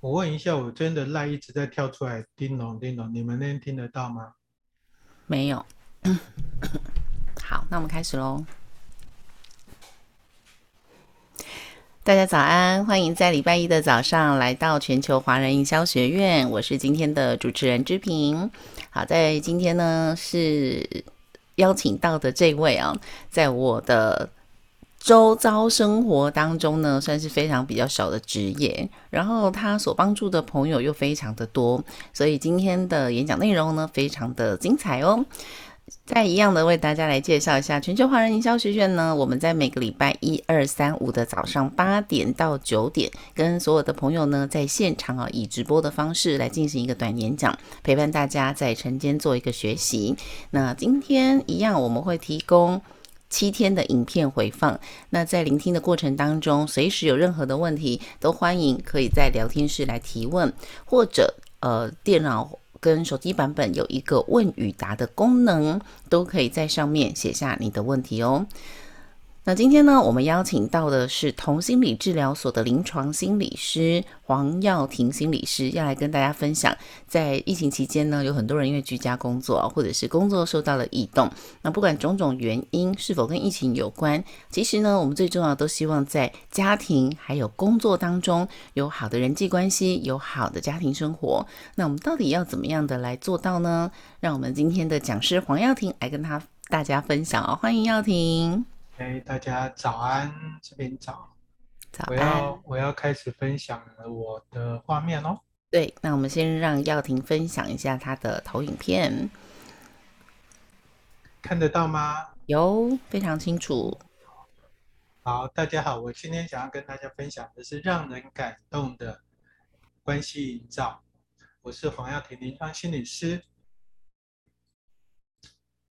我问一下，我真的赖一直在跳出来，叮咚叮咚，你们那边听得到吗？没有。好，那我们开始喽。大家早安，欢迎在礼拜一的早上来到全球华人营销学院，我是今天的主持人之平。好，在今天呢是邀请到的这位啊，在我的。周遭生活当中呢，算是非常比较少的职业，然后他所帮助的朋友又非常的多，所以今天的演讲内容呢，非常的精彩哦。再一样的为大家来介绍一下全球华人营销学院呢，我们在每个礼拜一、二、三、五的早上八点到九点，跟所有的朋友呢在现场啊，以直播的方式来进行一个短演讲，陪伴大家在晨间做一个学习。那今天一样，我们会提供。七天的影片回放，那在聆听的过程当中，随时有任何的问题，都欢迎可以在聊天室来提问，或者呃，电脑跟手机版本有一个问与答的功能，都可以在上面写下你的问题哦。那今天呢，我们邀请到的是同心理治疗所的临床心理师黄耀婷心理师，要来跟大家分享，在疫情期间呢，有很多人因为居家工作或者是工作受到了异动，那不管种种原因是否跟疫情有关，其实呢，我们最重要都希望在家庭还有工作当中有好的人际关系，有好的家庭生活。那我们到底要怎么样的来做到呢？让我们今天的讲师黄耀婷来跟他大家分享哦，欢迎耀庭。哎，大家早安，这边早。早安。我要我要开始分享我的画面哦。对，那我们先让耀婷分享一下他的投影片，看得到吗？有，非常清楚。好，大家好，我今天想要跟大家分享的是让人感动的关系营造。我是黄耀婷，临床心理师。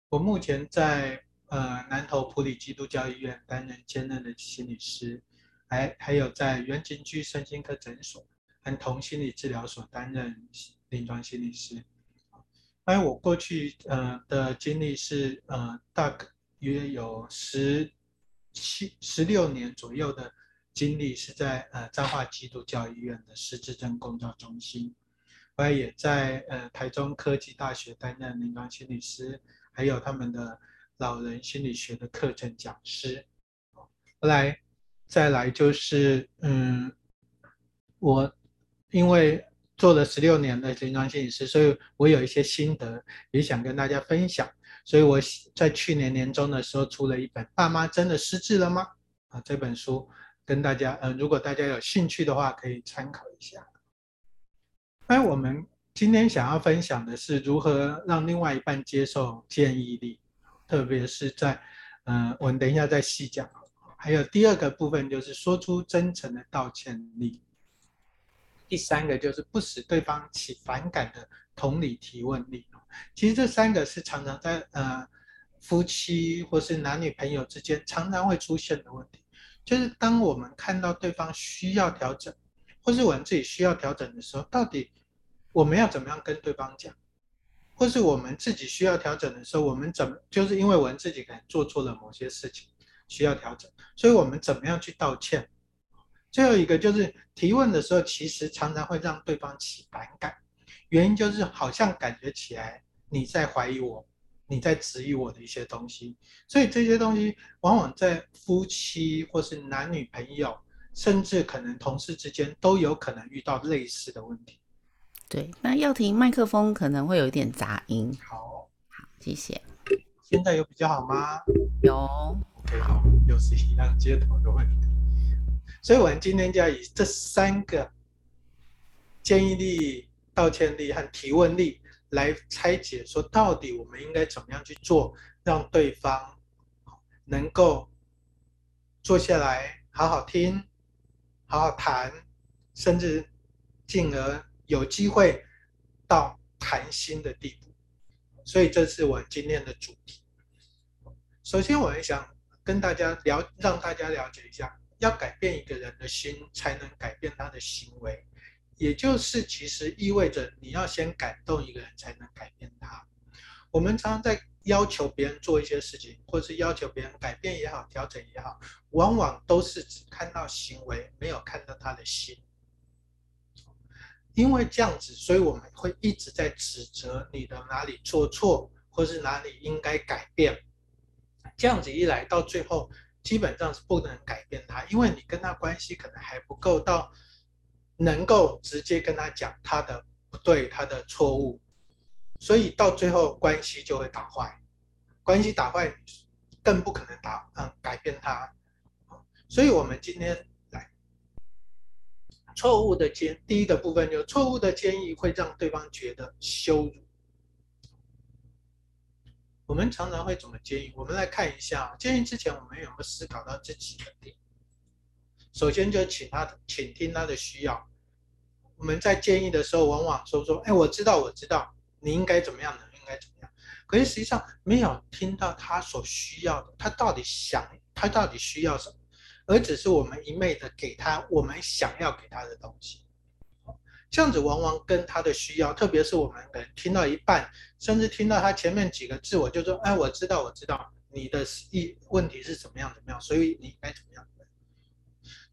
我目前在。呃，南投埔里基督教医院担任兼任的心理师，还还有在远景居身心科诊所和同心理治疗所担任临床心理师。哎，我过去呃的经历是呃大约有十七、十六年左右的经历是在呃彰化基督教医院的失智症工照中心，我也在呃台中科技大学担任临床心理师，还有他们的。老人心理学的课程讲师，后来再来就是，嗯，我因为做了十六年的临床心理师，所以我有一些心得也想跟大家分享，所以我在去年年中的时候出了一本《爸妈真的失智了吗》啊这本书，跟大家，嗯，如果大家有兴趣的话，可以参考一下。那我们今天想要分享的是如何让另外一半接受建议力。特别是在，嗯、呃，我们等一下再细讲。还有第二个部分就是说出真诚的道歉力。第三个就是不使对方起反感的同理提问力。其实这三个是常常在呃夫妻或是男女朋友之间常常会出现的问题。就是当我们看到对方需要调整，或是我们自己需要调整的时候，到底我们要怎么样跟对方讲？或是我们自己需要调整的时候，我们怎么就是因为我们自己可能做错了某些事情，需要调整，所以我们怎么样去道歉？最后一个就是提问的时候，其实常常会让对方起反感，原因就是好像感觉起来你在怀疑我，你在质疑我的一些东西，所以这些东西往往在夫妻或是男女朋友，甚至可能同事之间都有可能遇到类似的问题。对，那要停麦克风可能会有一点杂音。好，好，谢谢。现在有比较好吗？有。OK，好，又是一样接头的问题。所以我们今天就要以这三个建议力、道歉力和提问力来拆解，说到底我们应该怎么样去做，让对方能够坐下来好好听、好好谈，甚至进而。有机会到谈心的地步，所以这是我今天的主题。首先，我也想跟大家了，让大家了解一下，要改变一个人的心，才能改变他的行为。也就是，其实意味着你要先感动一个人，才能改变他。我们常常在要求别人做一些事情，或是要求别人改变也好，调整也好，往往都是只看到行为，没有看到他的心。因为这样子，所以我们会一直在指责你的哪里做错，或是哪里应该改变。这样子一来，到最后基本上是不能改变他，因为你跟他关系可能还不够到能够直接跟他讲他的不对、他的错误，所以到最后关系就会打坏。关系打坏，更不可能打嗯改变他。所以我们今天。错误的建第一个部分就是错误的建议会让对方觉得羞辱。我们常常会怎么建议？我们来看一下，建议之前我们有没有思考到这几个点？首先就请他倾听他的需要。我们在建议的时候，往往说说，哎，我知道，我知道，你应该怎么样呢，应该怎么样。可是实际上没有听到他所需要的，他到底想，他到底需要什么？而只是我们一昧的给他我们想要给他的东西，这样子往往跟他的需要，特别是我们能听到一半，甚至听到他前面几个字，我就说，哎，我知道，我知道你的意问题是怎么样怎么样，所以你应该怎么样。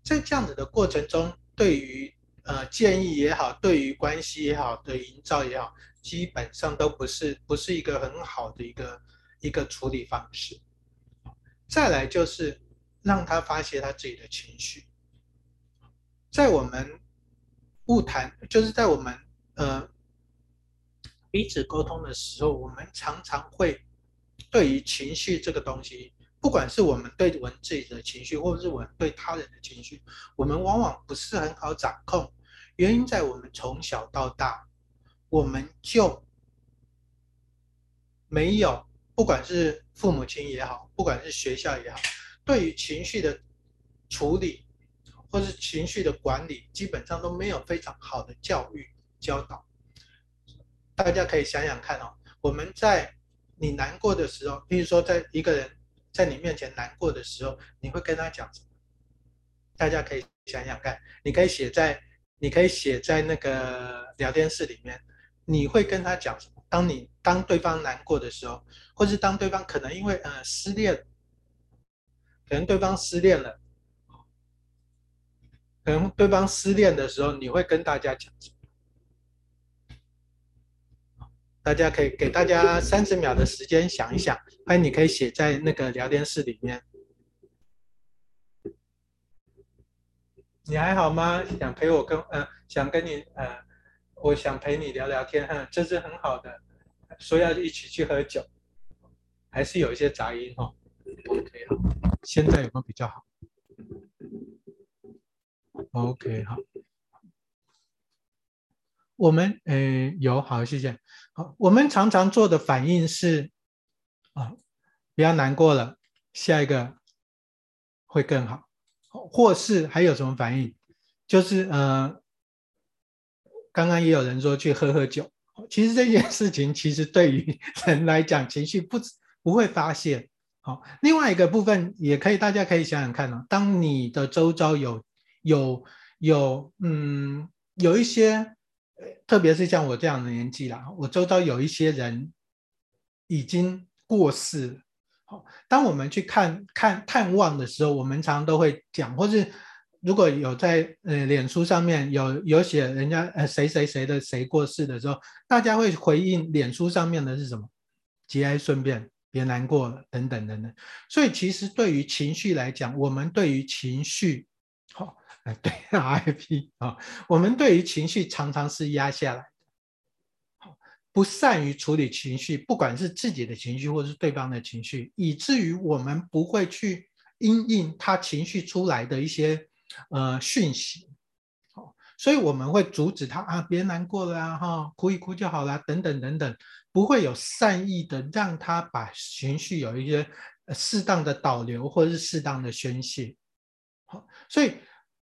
在这样子的过程中，对于呃建议也好，对于关系也好的营造也好，基本上都不是不是一个很好的一个一个处理方式。再来就是。让他发泄他自己的情绪，在我们晤谈，就是在我们呃彼此沟通的时候，我们常常会对于情绪这个东西，不管是我们对我们自己的情绪，或者是我们对他人的情绪，我们往往不是很好掌控。原因在我们从小到大，我们就没有，不管是父母亲也好，不管是学校也好。对于情绪的处理，或是情绪的管理，基本上都没有非常好的教育教导。大家可以想想看哦，我们在你难过的时候，比如说在一个人在你面前难过的时候，你会跟他讲什么？大家可以想想看，你可以写在，你可以写在那个聊天室里面，你会跟他讲什么？当你当对方难过的时候，或是当对方可能因为呃失恋。可能对方失恋了，可能对方失恋的时候，你会跟大家讲什么？大家可以给大家三十秒的时间想一想，欢迎你可以写在那个聊天室里面。你还好吗？想陪我跟、呃，想跟你呃，我想陪你聊聊天，哼，这是很好的。说要一起去喝酒，还是有一些杂音哦。OK，好，现在有没有比较好？OK，好。我们呃有好，谢谢。好，我们常常做的反应是啊，不要难过了，下一个会更好。或是还有什么反应？就是呃，刚刚也有人说去喝喝酒。其实这件事情其实对于人来讲，情绪不不会发泄。好，另外一个部分也可以，大家可以想想看哦。当你的周遭有有有嗯有一些，特别是像我这样的年纪啦，我周遭有一些人已经过世。好，当我们去看看探望的时候，我们常都会讲，或是如果有在呃脸书上面有有写人家呃谁谁谁的谁过世的时候，大家会回应脸书上面的是什么？节哀顺变。别难过了，等等等等。所以其实对于情绪来讲，我们对于情绪，好，哎，对，RIP 啊，我们对于情绪常常是压下来的，不善于处理情绪，不管是自己的情绪或是对方的情绪，以至于我们不会去因应他情绪出来的一些呃讯息，所以我们会阻止他啊，别难过了啊，哈，哭一哭就好了，等等等等。不会有善意的让他把情绪有一些适当的导流或者是适当的宣泄，好，所以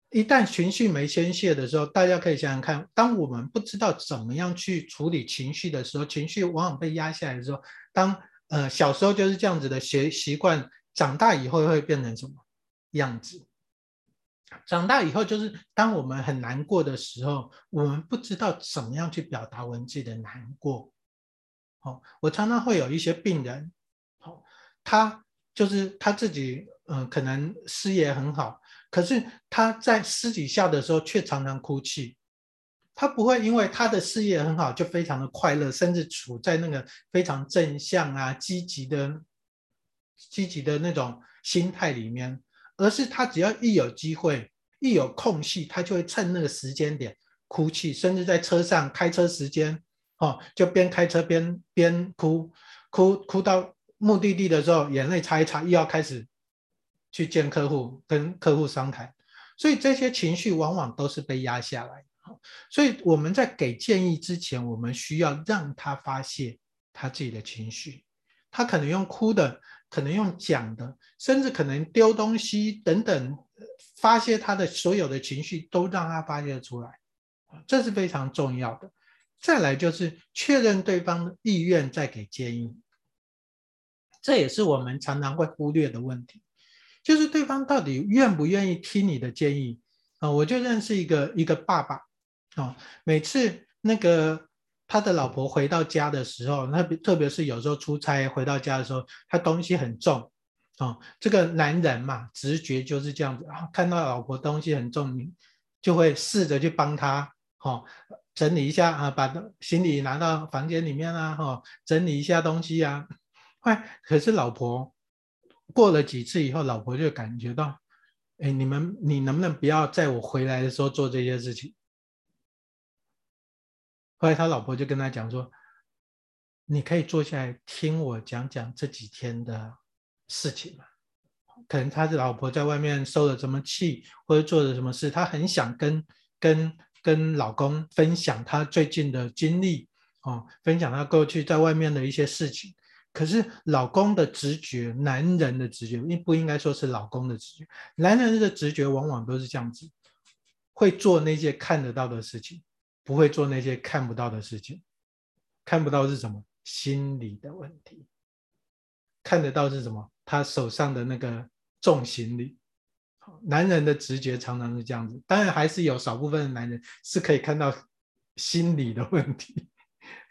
一旦情绪没宣泄的时候，大家可以想想看，当我们不知道怎么样去处理情绪的时候，情绪往往被压下来的时候，当呃小时候就是这样子的习习惯，长大以后会变成什么样子？长大以后就是当我们很难过的时候，我们不知道怎么样去表达文字的难过。哦，我常常会有一些病人，好，他就是他自己，嗯，可能事业很好，可是他在私底下的时候却常常哭泣，他不会因为他的事业很好就非常的快乐，甚至处在那个非常正向啊、积极的、积极的那种心态里面，而是他只要一有机会、一有空隙，他就会趁那个时间点哭泣，甚至在车上开车时间，哦，就边开车边边哭，哭哭到目的地的时候，眼泪擦一擦，又要开始去见客户，跟客户商谈，所以这些情绪往往都是被压下来。所以我们在给建议之前，我们需要让他发泄他自己的情绪。他可能用哭的，可能用讲的，甚至可能丢东西等等，发泄他的所有的情绪，都让他发泄出来。这是非常重要的。再来就是确认对方的意愿，再给建议。这也是我们常常会忽略的问题，就是对方到底愿不愿意听你的建议啊？我就认识一个一个爸爸。啊，每次那个他的老婆回到家的时候，那特别是有时候出差回到家的时候，他东西很重，哦，这个男人嘛，直觉就是这样子啊，看到老婆东西很重，就会试着去帮他，哦，整理一下啊，把行李拿到房间里面啊，哦，整理一下东西啊，哎，可是老婆过了几次以后，老婆就感觉到，哎，你们你能不能不要在我回来的时候做这些事情？后来他老婆就跟他讲说：“你可以坐下来听我讲讲这几天的事情嘛。可能他的老婆在外面受了什么气，或者做了什么事，他很想跟跟跟老公分享他最近的经历哦，分享他过去在外面的一些事情。可是老公的直觉，男人的直觉，应不应该说是老公的直觉？男人的直觉往往都是这样子，会做那些看得到的事情。”不会做那些看不到的事情，看不到是什么？心理的问题。看得到是什么？他手上的那个重行李。男人的直觉常常是这样子，当然还是有少部分的男人是可以看到心理的问题。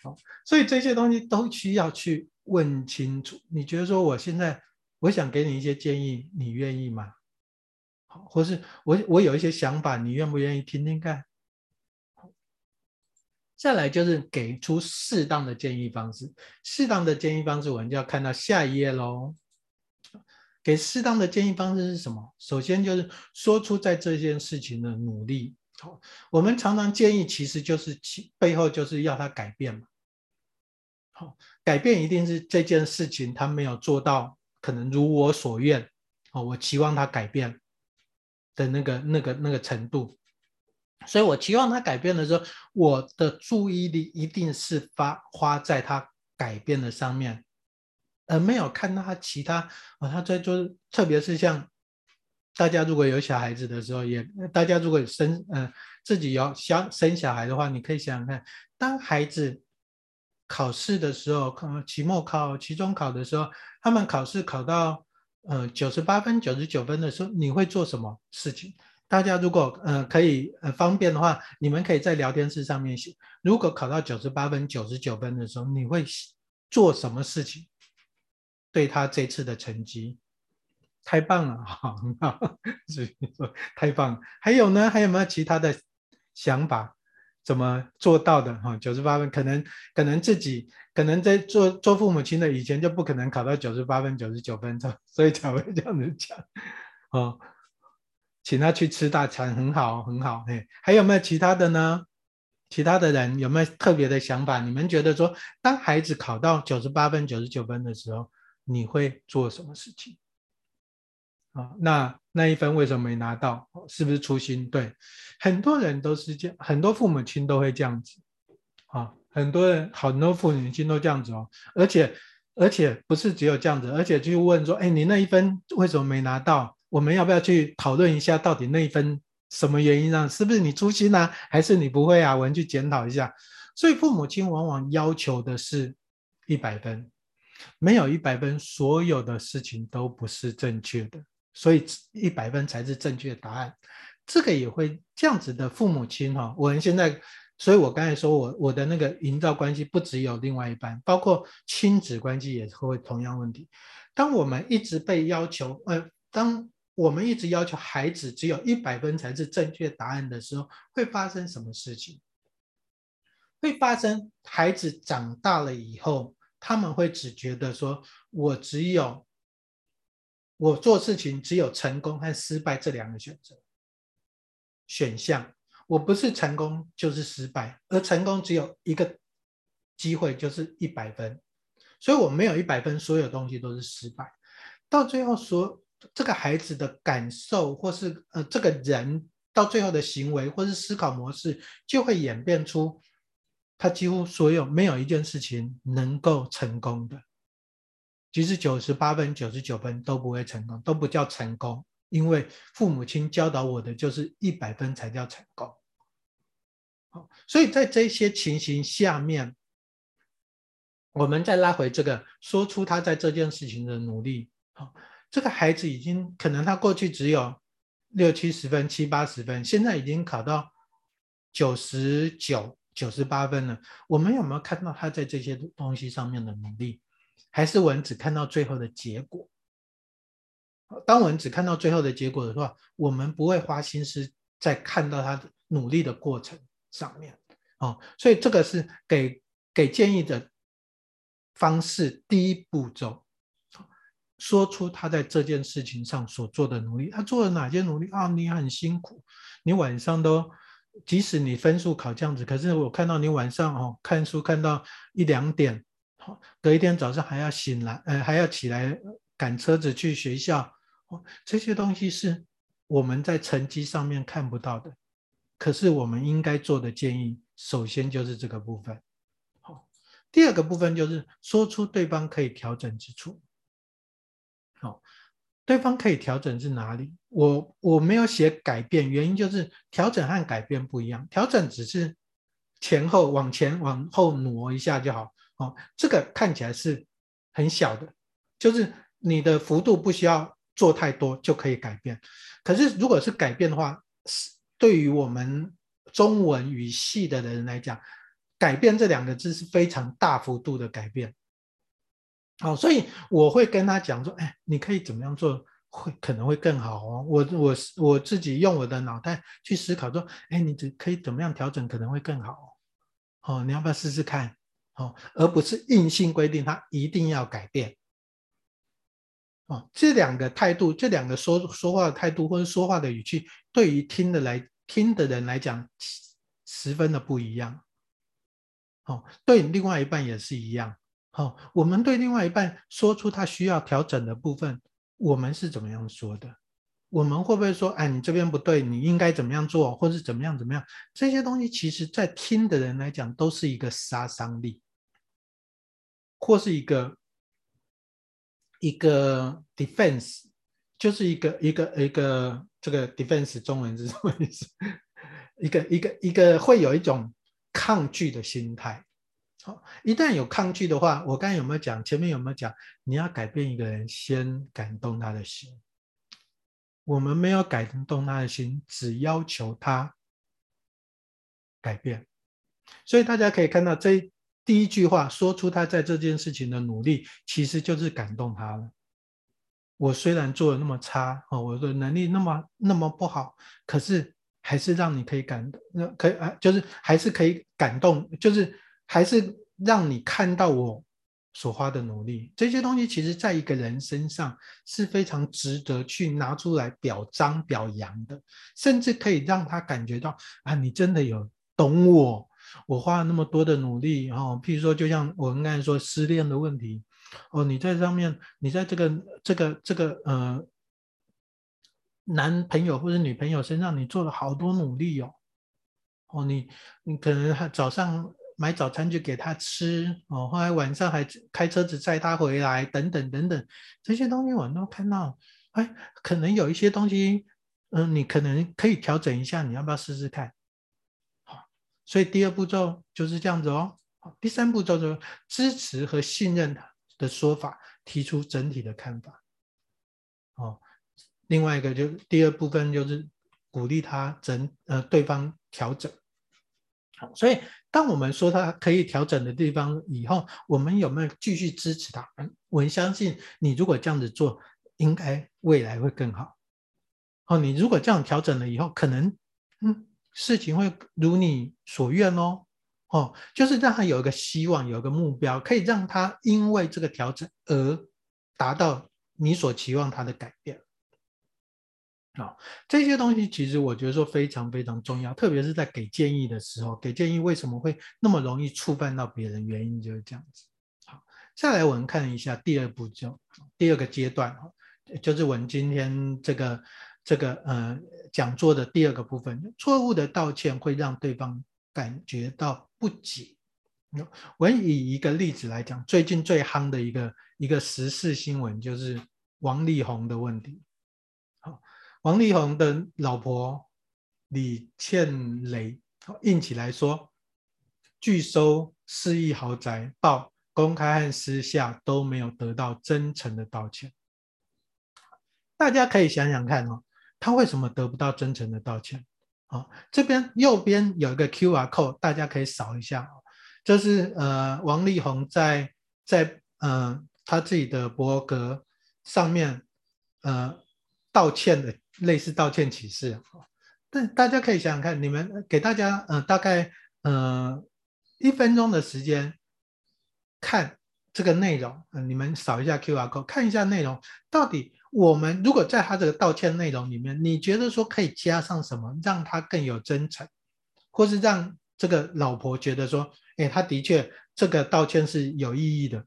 好，所以这些东西都需要去问清楚。你觉得说我现在我想给你一些建议，你愿意吗？好，或是我我有一些想法，你愿不愿意听听看？再来就是给出适当的建议方式，适当的建议方式，我们就要看到下一页喽。给适当的建议方式是什么？首先就是说出在这件事情的努力。好，我们常常建议，其实就是其背后就是要他改变嘛。好，改变一定是这件事情他没有做到，可能如我所愿。哦，我期望他改变的那个、那个、那个程度。所以我期望他改变的时候，我的注意力一定是发花在他改变的上面，而没有看到他其他啊，他在做，特别是像大家如果有小孩子的时候，也大家如果生嗯、呃、自己有想生小孩的话，你可以想想看，当孩子考试的时候，考期末考、期中考的时候，他们考试考到呃九十八分、九十九分的时候，你会做什么事情？大家如果呃可以呃方便的话，你们可以在聊天室上面写。如果考到九十八分、九十九分的时候，你会做什么事情？对他这次的成绩，太棒了，好，很好，所以说太棒了。还有呢？还有没有其他的想法？怎么做到的？哈，九十八分，可能可能自己可能在做做父母亲的以前就不可能考到九十八分、九十九分，所以才会这样子讲，哦。请他去吃大餐，很好，很好。嘿，还有没有其他的呢？其他的人有没有特别的想法？你们觉得说，当孩子考到九十八分、九十九分的时候，你会做什么事情？啊，那那一分为什么没拿到？是不是粗心？对，很多人都是这样，很多父母亲都会这样子。啊，很多人，很多父母亲都这样子哦。而且，而且不是只有这样子，而且去问说，哎，你那一分为什么没拿到？我们要不要去讨论一下，到底那一分什么原因呢？是不是你粗心啊，还是你不会啊？我们去检讨一下。所以父母亲往往要求的是一百分，没有一百分，所有的事情都不是正确的。所以一百分才是正确的答案。这个也会这样子的父母亲哈，我们现在，所以我刚才说我我的那个营造关系不只有另外一半，包括亲子关系也会同样问题。当我们一直被要求，呃，当我们一直要求孩子只有一百分才是正确答案的时候，会发生什么事情？会发生孩子长大了以后，他们会只觉得说，我只有我做事情只有成功和失败这两个选择选项，我不是成功就是失败，而成功只有一个机会，就是一百分，所以我没有一百分，所有东西都是失败。到最后说这个孩子的感受，或是呃这个人到最后的行为，或是思考模式，就会演变出他几乎所有没有一件事情能够成功的，其实九十八分、九十九分都不会成功，都不叫成功，因为父母亲教导我的就是一百分才叫成功。好，所以在这些情形下面，我们再拉回这个，说出他在这件事情的努力。好，这个孩子已经可能他过去只有六七十分、七八十分，现在已经考到九十九、九十八分了。我们有没有看到他在这些东西上面的努力？还是我们只看到最后的结果？当我们只看到最后的结果的话，我们不会花心思在看到他努力的过程上面。哦，所以这个是给给建议的方式，第一步骤。说出他在这件事情上所做的努力，他做了哪些努力啊？你很辛苦，你晚上都，即使你分数考这样子，可是我看到你晚上哦看书看到一两点，好，隔一天早上还要醒来，呃，还要起来赶车子去学校，哦，这些东西是我们在成绩上面看不到的，可是我们应该做的建议，首先就是这个部分，好，第二个部分就是说出对方可以调整之处。对方可以调整是哪里？我我没有写改变，原因就是调整和改变不一样。调整只是前后往前往后挪一下就好。哦，这个看起来是很小的，就是你的幅度不需要做太多就可以改变。可是如果是改变的话，是对于我们中文语系的人来讲，改变这两个字是非常大幅度的改变。好，所以我会跟他讲说，哎，你可以怎么样做，会可能会更好哦。我我我自己用我的脑袋去思考说，哎，你这可以怎么样调整，可能会更好哦。你要不要试试看？哦，而不是硬性规定他一定要改变。哦，这两个态度，这两个说说话的态度或者说话的语气，对于听的来听的人来讲，十分的不一样。哦，对另外一半也是一样。好，我们对另外一半说出他需要调整的部分，我们是怎么样说的？我们会不会说，哎，你这边不对，你应该怎么样做，或是怎么样怎么样？这些东西其实，在听的人来讲，都是一个杀伤力，或是一个一个 defense，就是一个一个一个这个 defense 中文是什么意思？一个一个一个会有一种抗拒的心态。好，一旦有抗拒的话，我刚才有没有讲？前面有没有讲？你要改变一个人，先感动他的心。我们没有感动他的心，只要求他改变。所以大家可以看到，这第一句话说出他在这件事情的努力，其实就是感动他了。我虽然做的那么差，哦，我的能力那么那么不好，可是还是让你可以感，那可以啊，就是还是可以感动，就是。还是让你看到我所花的努力，这些东西其实在一个人身上是非常值得去拿出来表彰表扬的，甚至可以让他感觉到啊，你真的有懂我，我花了那么多的努力哦。譬如说，就像我们刚才说失恋的问题哦，你在上面，你在这个这个这个呃男朋友或者女朋友身上，你做了好多努力哦，哦，你你可能早上。买早餐就给他吃哦，后来晚上还开车子载他回来，等等等等，这些东西我都看到。哎，可能有一些东西，嗯，你可能可以调整一下，你要不要试试看？好，所以第二步骤就是这样子哦。第三步骤就是支持和信任的说法，提出整体的看法。哦，另外一个就第二部分就是鼓励他整呃对方调整。好，所以。当我们说他可以调整的地方以后，我们有没有继续支持他？我相信你如果这样子做，应该未来会更好。哦，你如果这样调整了以后，可能嗯，事情会如你所愿哦。哦，就是让他有一个希望，有一个目标，可以让他因为这个调整而达到你所期望他的改变。啊、这些东西其实我觉得说非常非常重要，特别是在给建议的时候，给建议为什么会那么容易触犯到别人？原因就是这样子。好，再来我们看一下第二步骤，第二个阶段，就是我们今天这个这个呃讲座的第二个部分，错误的道歉会让对方感觉到不解。我以一个例子来讲，最近最夯的一个一个时事新闻就是王力宏的问题。王力宏的老婆李倩蕾硬起来说，拒收四亿豪宅，报公开和私下都没有得到真诚的道歉。大家可以想想看哦，他为什么得不到真诚的道歉？啊，这边右边有一个 QR code，大家可以扫一下。这是呃王力宏在在呃他自己的博格上面呃道歉的。类似道歉启事，但大家可以想想看，你们给大家呃大概呃一分钟的时间看这个内容，呃，你们扫一下 QR code 看一下内容，到底我们如果在他这个道歉内容里面，你觉得说可以加上什么，让他更有真诚，或是让这个老婆觉得说，哎，他的确这个道歉是有意义的，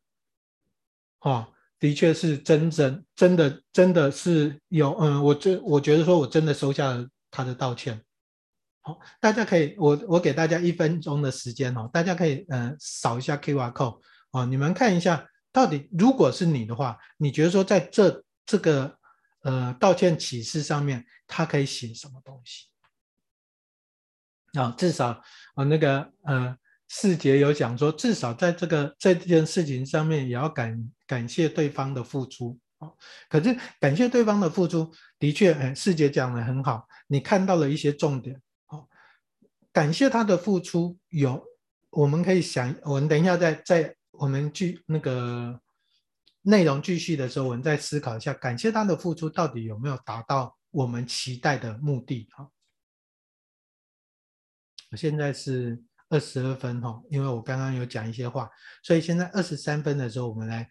哦。的确是真正真的真的是有嗯，我这我觉得说我真的收下了他的道歉。好，大家可以我我给大家一分钟的时间哦，大家可以嗯扫一下 QR code 哦，你们看一下到底如果是你的话，你觉得说在这这个呃道歉启事上面，他可以写什么东西？啊，至少啊那个呃。世杰有讲说，至少在这个这件事情上面，也要感感谢对方的付出。可是感谢对方的付出，的确，哎，世杰讲得很好，你看到了一些重点。哦感谢他的付出，有我们可以想，我们等一下在在我们继那个内容继续的时候，我们再思考一下，感谢他的付出到底有没有达到我们期待的目的？哈，我现在是。二十二分哈，因为我刚刚有讲一些话，所以现在二十三分的时候，我们来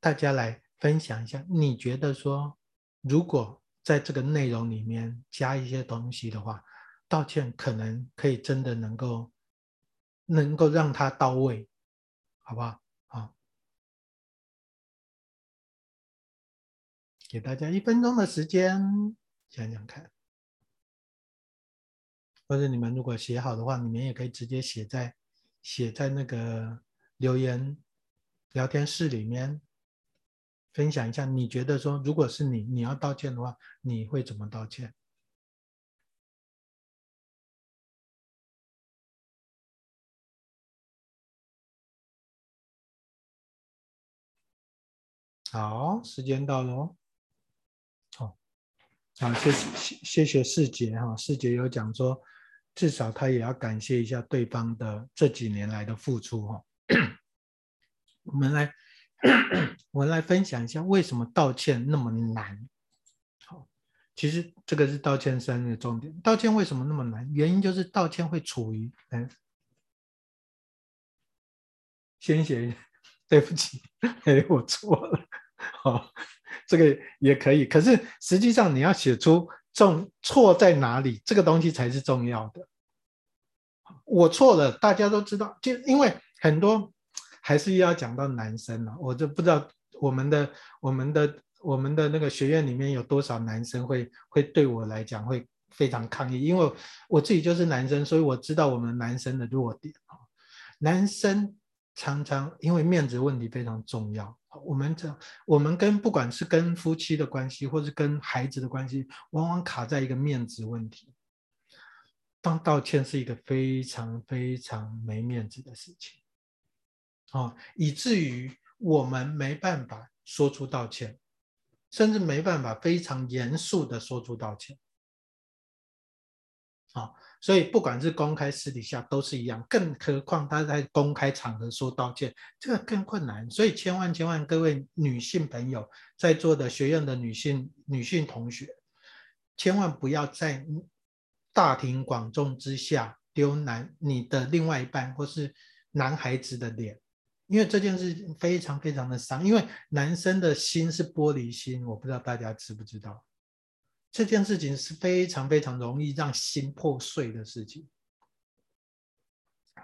大家来分享一下，你觉得说，如果在这个内容里面加一些东西的话，道歉可能可以真的能够能够让它到位，好不好？好，给大家一分钟的时间想想看。或者你们如果写好的话，你们也可以直接写在写在那个留言聊天室里面，分享一下。你觉得说，如果是你，你要道歉的话，你会怎么道歉？好，时间到了哦。好，好，谢谢谢谢世杰哈，世杰有讲说。至少他也要感谢一下对方的这几年来的付出哈。我们来，我来分享一下为什么道歉那么难。好，其实这个是道歉三的重点。道歉为什么那么难？原因就是道歉会处于，嗯，先写，对不起，哎，我错了。好，这个也可以。可是实际上你要写出。重错在哪里？这个东西才是重要的。我错了，大家都知道。就因为很多还是要讲到男生了，我就不知道我们的、我们的、我们的那个学院里面有多少男生会会对我来讲会非常抗议，因为我自己就是男生，所以我知道我们男生的弱点啊。男生常常因为面子问题非常重要。我们这，我们跟不管是跟夫妻的关系，或是跟孩子的关系，往往卡在一个面子问题。当道歉是一个非常非常没面子的事情，哦，以至于我们没办法说出道歉，甚至没办法非常严肃的说出道歉，啊、所以不管是公开私底下都是一样，更何况他在公开场合说道歉，这个更困难。所以千万千万各位女性朋友，在座的学院的女性女性同学，千万不要在大庭广众之下丢男你的另外一半或是男孩子的脸，因为这件事非常非常的伤，因为男生的心是玻璃心，我不知道大家知不知道，这件事情是非常非常容易让心破碎的事情，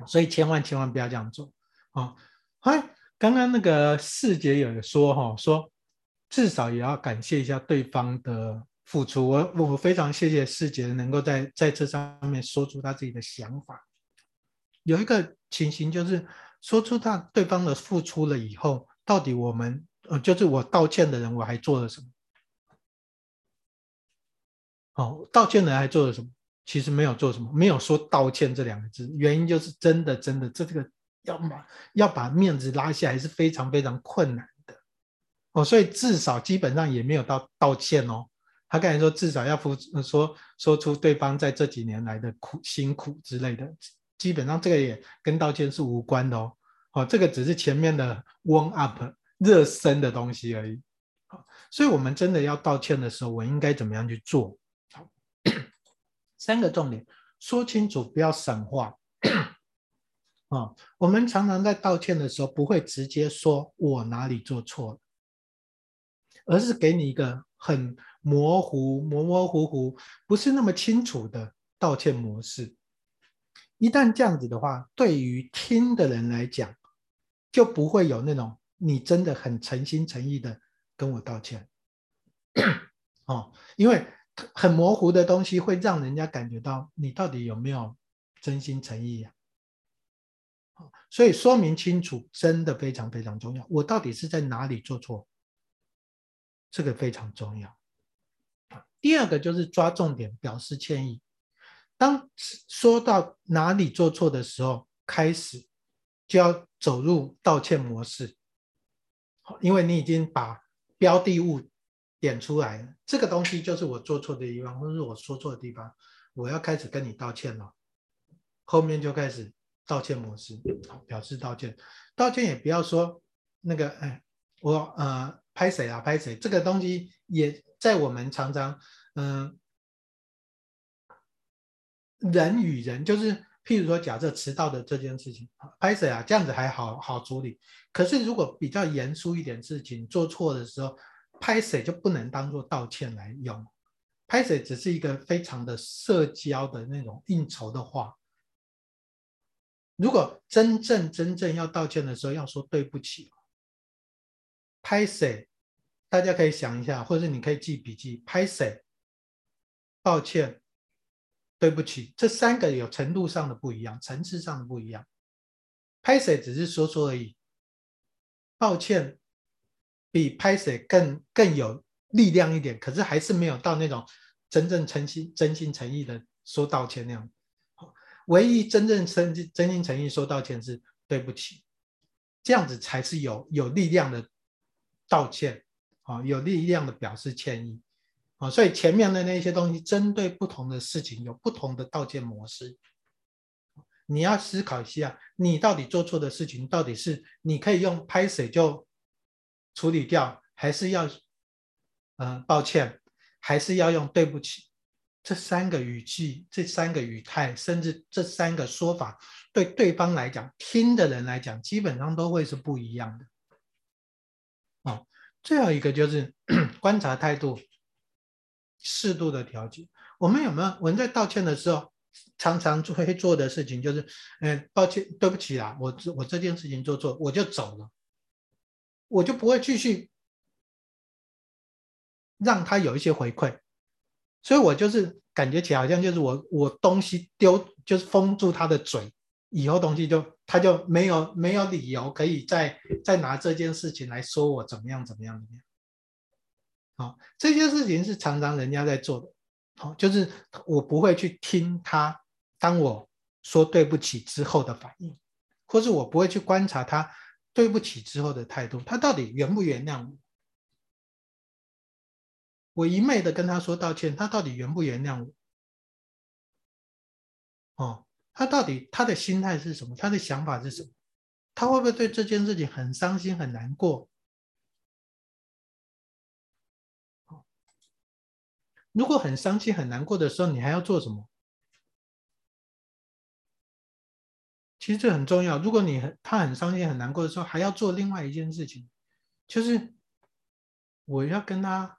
所以千万千万不要这样做啊！嗨，刚刚那个四姐有说哈，说至少也要感谢一下对方的。付出，我我非常谢谢四姐能够在在这上面说出他自己的想法。有一个情形就是说出他对方的付出了以后，到底我们呃就是我道歉的人我还做了什么？哦，道歉的人还做了什么？其实没有做什么，没有说道歉这两个字。原因就是真的真的这这个要把要把面子拉下来是非常非常困难的哦，所以至少基本上也没有到道歉哦。他刚才说，至少要付说说出对方在这几年来的苦辛苦之类的，基本上这个也跟道歉是无关的哦。哦，这个只是前面的 warm up 热身的东西而已。好，所以我们真的要道歉的时候，我应该怎么样去做？好，三个重点，说清楚，不要省话。啊，我们常常在道歉的时候，不会直接说我哪里做错了，而是给你一个很。模糊、模模糊糊，不是那么清楚的道歉模式。一旦这样子的话，对于听的人来讲，就不会有那种你真的很诚心诚意的跟我道歉。哦，因为很模糊的东西会让人家感觉到你到底有没有真心诚意呀？所以说明清楚真的非常非常重要。我到底是在哪里做错？这个非常重要。第二个就是抓重点，表示歉意。当说到哪里做错的时候，开始就要走入道歉模式。因为你已经把标的物点出来了，这个东西就是我做错的地方，或者是我说错的地方，我要开始跟你道歉了。后面就开始道歉模式，表示道歉。道歉也不要说那个，哎，我呃拍谁啊拍谁，这个东西也。在我们常常，嗯、人与人就是，譬如说，假设迟到的这件事情，拍谁啊？这样子还好好处理。可是如果比较严肃一点事情做错的时候，拍谁就不能当做道歉来用。拍谁只是一个非常的社交的那种应酬的话。如果真正真正要道歉的时候，要说对不起。拍谁？大家可以想一下，或者你可以记笔记。拍谁？抱歉，对不起，这三个有程度上的不一样，层次上的不一样。拍谁只是说说而已，抱歉比拍谁更更有力量一点，可是还是没有到那种真正诚心、真心诚意的说道歉那样。唯一真正诚真心诚意说道歉是对不起，这样子才是有有力量的道歉。啊，有力量的表示歉意，啊，所以前面的那些东西，针对不同的事情有不同的道歉模式。你要思考一下，你到底做错的事情，到底是你可以用拍水就处理掉，还是要，嗯、呃，抱歉，还是要用对不起？这三个语气，这三个语态，甚至这三个说法，对对方来讲，听的人来讲，基本上都会是不一样的。啊。最后一个就是 观察态度，适度的调节。我们有没有我们在道歉的时候，常常会做的事情就是，嗯，抱歉，对不起啦，我我这件事情做错，我就走了，我就不会继续让他有一些回馈，所以我就是感觉起来好像就是我我东西丢，就是封住他的嘴。以后东西就他就没有没有理由可以再再拿这件事情来说我怎么样怎么样怎么样。好，这些事情是常常人家在做的。好，就是我不会去听他当我说对不起之后的反应，或是我不会去观察他对不起之后的态度，他到底原不原谅我？我一昧的跟他说道歉，他到底原不原谅我？哦。他到底他的心态是什么？他的想法是什么？他会不会对这件事情很伤心、很难过？如果很伤心、很难过的时候，你还要做什么？其实这很重要。如果你很他很伤心、很难过的时候，还要做另外一件事情，就是我要跟他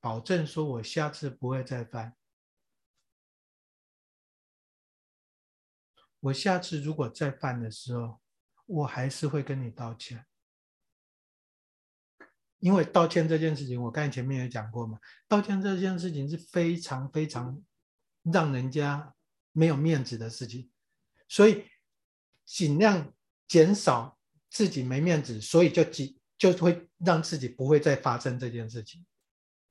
保证说，我下次不会再犯。我下次如果再犯的时候，我还是会跟你道歉。因为道歉这件事情，我刚才前面也讲过嘛，道歉这件事情是非常非常让人家没有面子的事情，所以尽量减少自己没面子，所以就尽就会让自己不会再发生这件事情，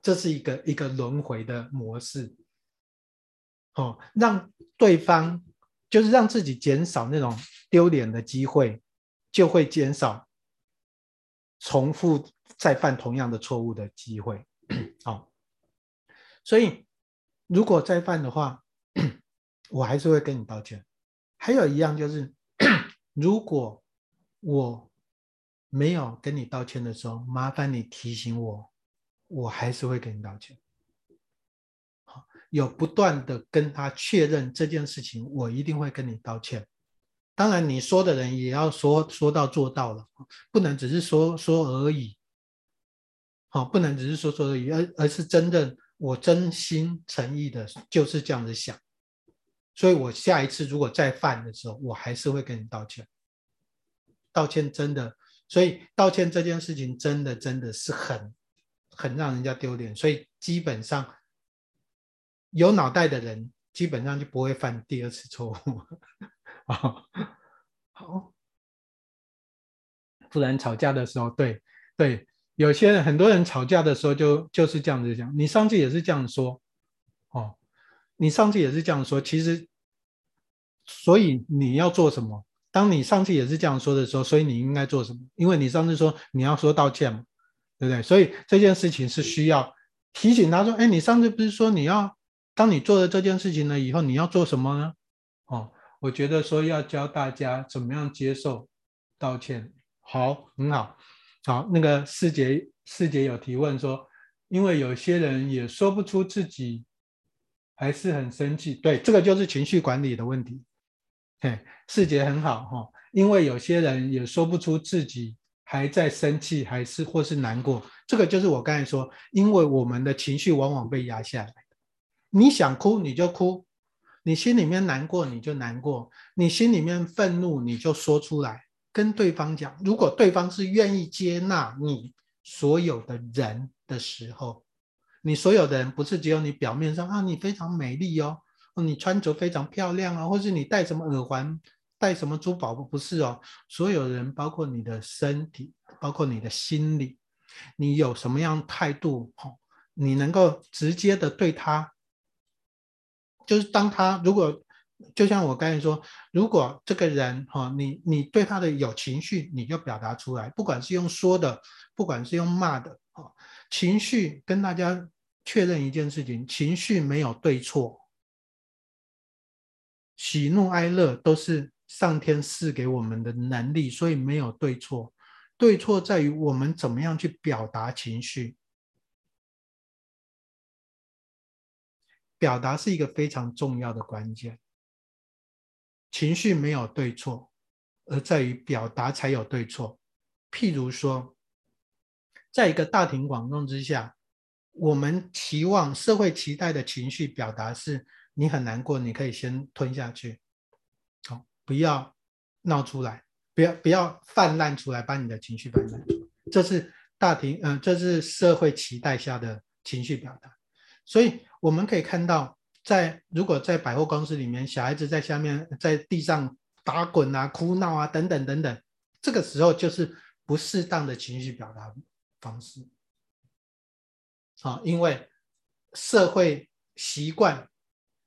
这是一个一个轮回的模式，哦，让对方就是让自己减少那种丢脸的机会，就会减少重复。再犯同样的错误的机会，好，所以如果再犯的话，我还是会跟你道歉。还有一样就是，如果我没有跟你道歉的时候，麻烦你提醒我，我还是会跟你道歉。好，有不断的跟他确认这件事情，我一定会跟你道歉。当然，你说的人也要说说到做到了，不能只是说说而已。好，不能只是说说而已，而而是真正我真心诚意的，就是这样子想。所以我下一次如果再犯的时候，我还是会跟你道歉。道歉真的，所以道歉这件事情真的真的是很很让人家丢脸。所以基本上有脑袋的人，基本上就不会犯第二次错误。好，好，不然吵架的时候，对对。有些人，很多人吵架的时候就就是这样子讲。你上次也是这样说，哦，你上次也是这样说。其实，所以你要做什么？当你上次也是这样说的时候，所以你应该做什么？因为你上次说你要说道歉嘛，对不对？所以这件事情是需要提醒他说：“哎，你上次不是说你要，当你做了这件事情了以后，你要做什么呢？”哦，我觉得说要教大家怎么样接受道歉。好，很好。好，那个四姐，四姐有提问说，因为有些人也说不出自己还是很生气，对，这个就是情绪管理的问题。嘿，四姐很好哈，因为有些人也说不出自己还在生气，还是或是难过，这个就是我刚才说，因为我们的情绪往往被压下来。你想哭你就哭，你心里面难过你就难过，你心里面愤怒你就说出来。跟对方讲，如果对方是愿意接纳你所有的人的时候，你所有的人不是只有你表面上啊，你非常美丽哦，你穿着非常漂亮啊，或是你戴什么耳环、戴什么珠宝，不是哦，所有人包括你的身体，包括你的心理，你有什么样态度？哦，你能够直接的对他，就是当他如果。就像我刚才说，如果这个人哈，你你对他的有情绪，你就表达出来，不管是用说的，不管是用骂的，哈，情绪跟大家确认一件事情，情绪没有对错，喜怒哀乐都是上天赐给我们的能力，所以没有对错，对错在于我们怎么样去表达情绪，表达是一个非常重要的关键。情绪没有对错，而在于表达才有对错。譬如说，在一个大庭广众之下，我们期望社会期待的情绪表达是：你很难过，你可以先吞下去，好，不要闹出来，不要不要泛滥出来，把你的情绪泛滥出来。这是大庭，嗯、这是社会期待下的情绪表达。所以我们可以看到。在如果在百货公司里面，小孩子在下面在地上打滚啊、哭闹啊等等等等，这个时候就是不适当的情绪表达方式。啊，因为社会习惯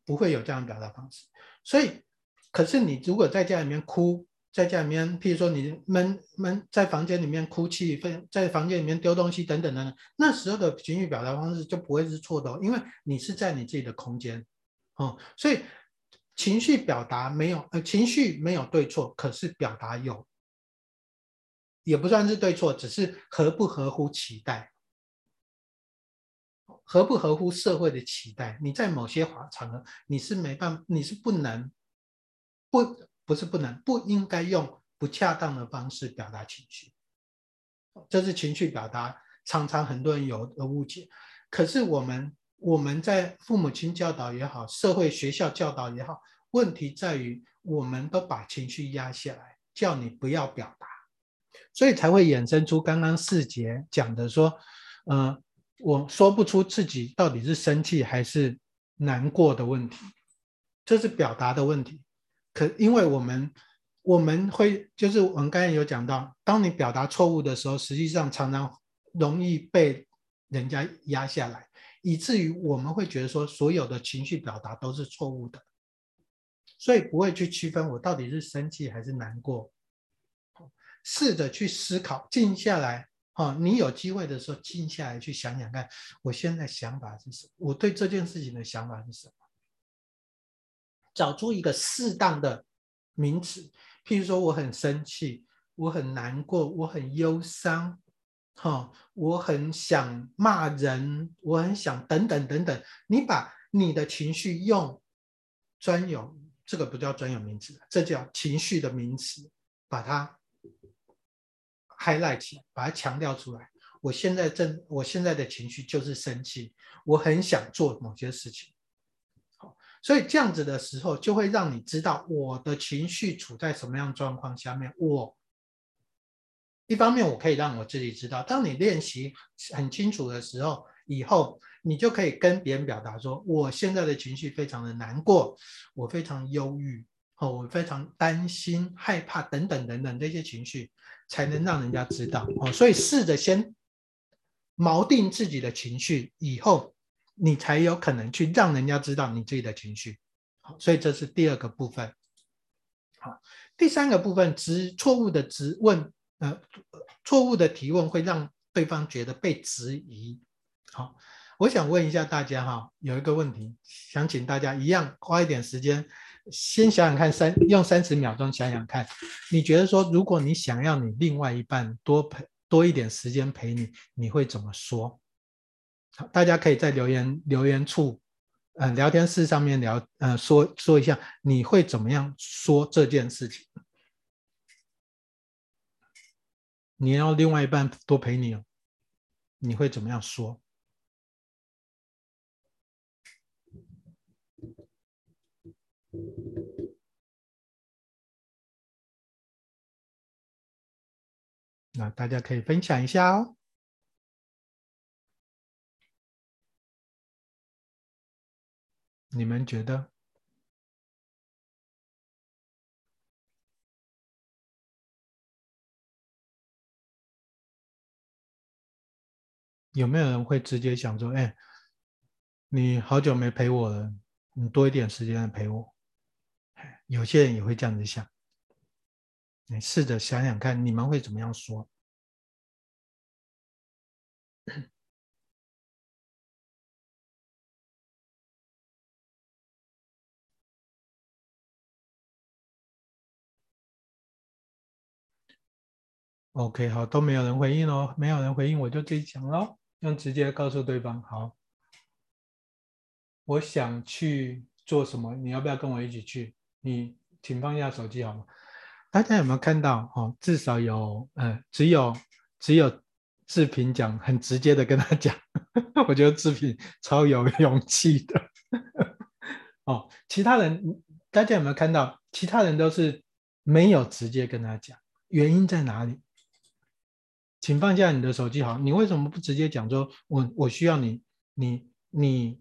不会有这样的表达方式，所以，可是你如果在家里面哭，在家里面，譬如说你闷闷在房间里面哭泣，在房间里面丢东西等等等等，那时候的情绪表达方式就不会是错的，因为你是在你自己的空间，哦，所以情绪表达没有呃情绪没有对错，可是表达有，也不算是对错，只是合不合乎期待，合不合乎社会的期待？你在某些场合你是没办，你是不能不。不是不能，不应该用不恰当的方式表达情绪。这是情绪表达，常常很多人有的误解。可是我们我们在父母亲教导也好，社会学校教导也好，问题在于我们都把情绪压下来，叫你不要表达，所以才会衍生出刚刚四节讲的说，呃，我说不出自己到底是生气还是难过的问题，这是表达的问题。可因为我们。我们会就是我们刚才有讲到，当你表达错误的时候，实际上常常容易被人家压下来，以至于我们会觉得说，所有的情绪表达都是错误的，所以不会去区分我到底是生气还是难过。试着去思考，静下来，哈，你有机会的时候静下来去想想看，我现在想法是什么？我对这件事情的想法是什么？找出一个适当的名词。譬如说，我很生气，我很难过，我很忧伤，哈，我很想骂人，我很想等等等等。你把你的情绪用专有，这个不叫专有名词，这叫情绪的名词，把它 highlight 起，把它强调出来。我现在正，我现在的情绪就是生气，我很想做某些事情。所以这样子的时候，就会让你知道我的情绪处在什么样状况下面。我一方面我可以让我自己知道，当你练习很清楚的时候，以后你就可以跟别人表达说，我现在的情绪非常的难过，我非常忧郁，哦，我非常担心、害怕等等等等这些情绪，才能让人家知道。哦，所以试着先锚定自己的情绪，以后。你才有可能去让人家知道你自己的情绪，好，所以这是第二个部分。好，第三个部分，直错误的直问，呃，错误的提问会让对方觉得被质疑。好，我想问一下大家哈，有一个问题，想请大家一样花一点时间，先想想看，三用三十秒钟想想看，你觉得说，如果你想要你另外一半多陪多一点时间陪你，你会怎么说？大家可以在留言留言处，呃，聊天室上面聊，呃，说说一下你会怎么样说这件事情。你要另外一半多陪你哦，你会怎么样说？那大家可以分享一下哦。你们觉得有没有人会直接想说：“哎，你好久没陪我了，你多一点时间来陪我。”有些人也会这样子想。你试着想想看，你们会怎么样说？OK，好，都没有人回应哦，没有人回应，我就自己讲喽，用直接告诉对方，好，我想去做什么，你要不要跟我一起去？你请放下手机好吗？大家有没有看到？哦，至少有，嗯，只有只有志平讲，很直接的跟他讲，我觉得志平超有勇气的。哦，其他人大家有没有看到？其他人都是没有直接跟他讲，原因在哪里？请放下你的手机，好，你为什么不直接讲说，我我需要你，你你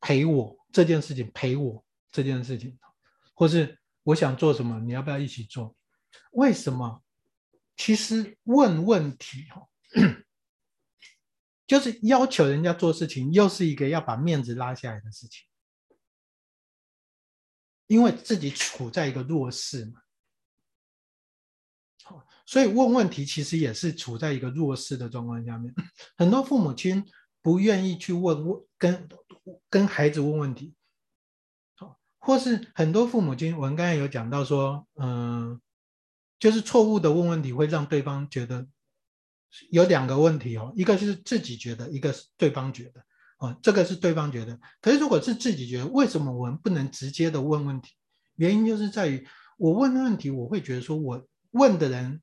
陪我这件事情，陪我这件事情，或是我想做什么，你要不要一起做？为什么？其实问问题哈，就是要求人家做事情，又是一个要把面子拉下来的事情，因为自己处在一个弱势嘛。所以问问题其实也是处在一个弱势的状况下面，很多父母亲不愿意去问问跟跟孩子问问题，或是很多父母亲，我们刚才有讲到说，嗯，就是错误的问问题会让对方觉得有两个问题哦，一个是自己觉得，一个是对方觉得，哦，这个是对方觉得，可是如果是自己觉得，为什么我们不能直接的问问题？原因就是在于。我问的问题，我会觉得说，我问的人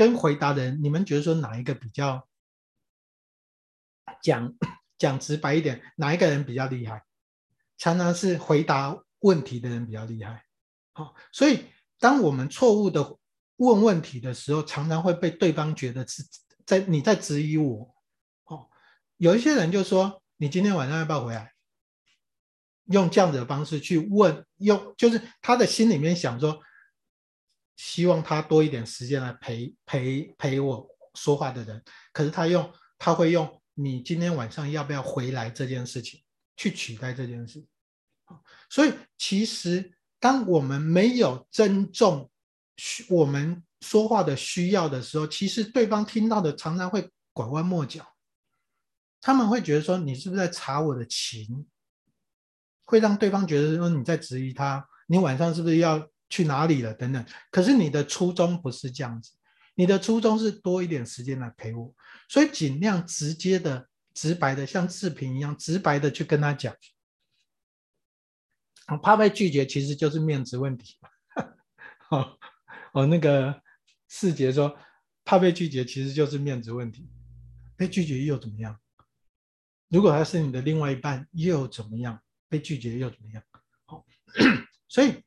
跟回答的人，你们觉得说哪一个比较讲 讲直白一点，哪一个人比较厉害？常常是回答问题的人比较厉害。好，所以当我们错误的问问题的时候，常常会被对方觉得是在你在质疑我。哦，有一些人就说：“你今天晚上要不要回来？”用这样子的方式去问，用就是他的心里面想说，希望他多一点时间来陪陪陪我说话的人，可是他用他会用你今天晚上要不要回来这件事情去取代这件事，所以其实当我们没有尊重需我们说话的需要的时候，其实对方听到的常常会拐弯抹角，他们会觉得说，你是不是在查我的情？会让对方觉得说你在质疑他，你晚上是不是要去哪里了等等。可是你的初衷不是这样子，你的初衷是多一点时间来陪我，所以尽量直接的、直白的，像视频一样直白的去跟他讲。怕被拒绝其实就是面子问题。哦哦，那个四杰说怕被拒绝其实就是面子问题，被拒绝又怎么样？如果他是你的另外一半又怎么样？被拒绝又怎么样？好，所以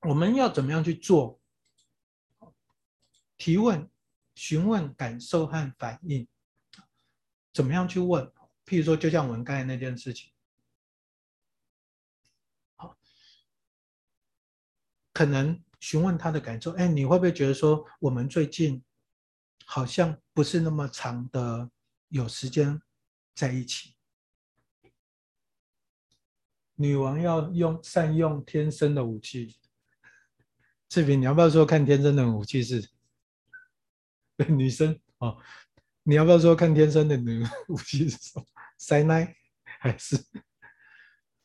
我们要怎么样去做？提问、询问感受和反应，怎么样去问？譬如说，就像我们刚才那件事情，好，可能询问他的感受。哎，你会不会觉得说，我们最近好像不是那么长的有时间在一起？女王要用善用天生的武器。志平，你要不要说看天生的武器是？女生哦，你要不要说看天生的女武器是什么？塞奶还是？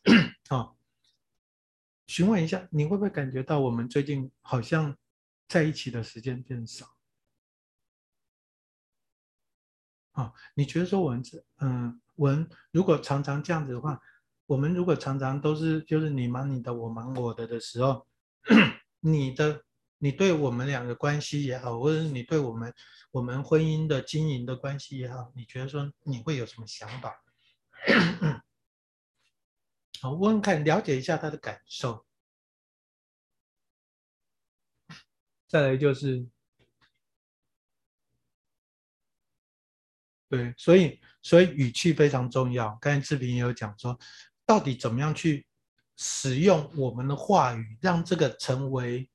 哦，询问一下，你会不会感觉到我们最近好像在一起的时间变少？啊、哦，你觉得说我们这嗯，我们如果常常这样子的话？我们如果常常都是就是你忙你的，我忙我的的时候，你的你对我们两个关系也好，或者是你对我们我们婚姻的经营的关系也好，你觉得说你会有什么想法？好，问看，了解一下他的感受。再来就是，对，所以所以语气非常重要。刚才志平也有讲说。到底怎么样去使用我们的话语，让这个成为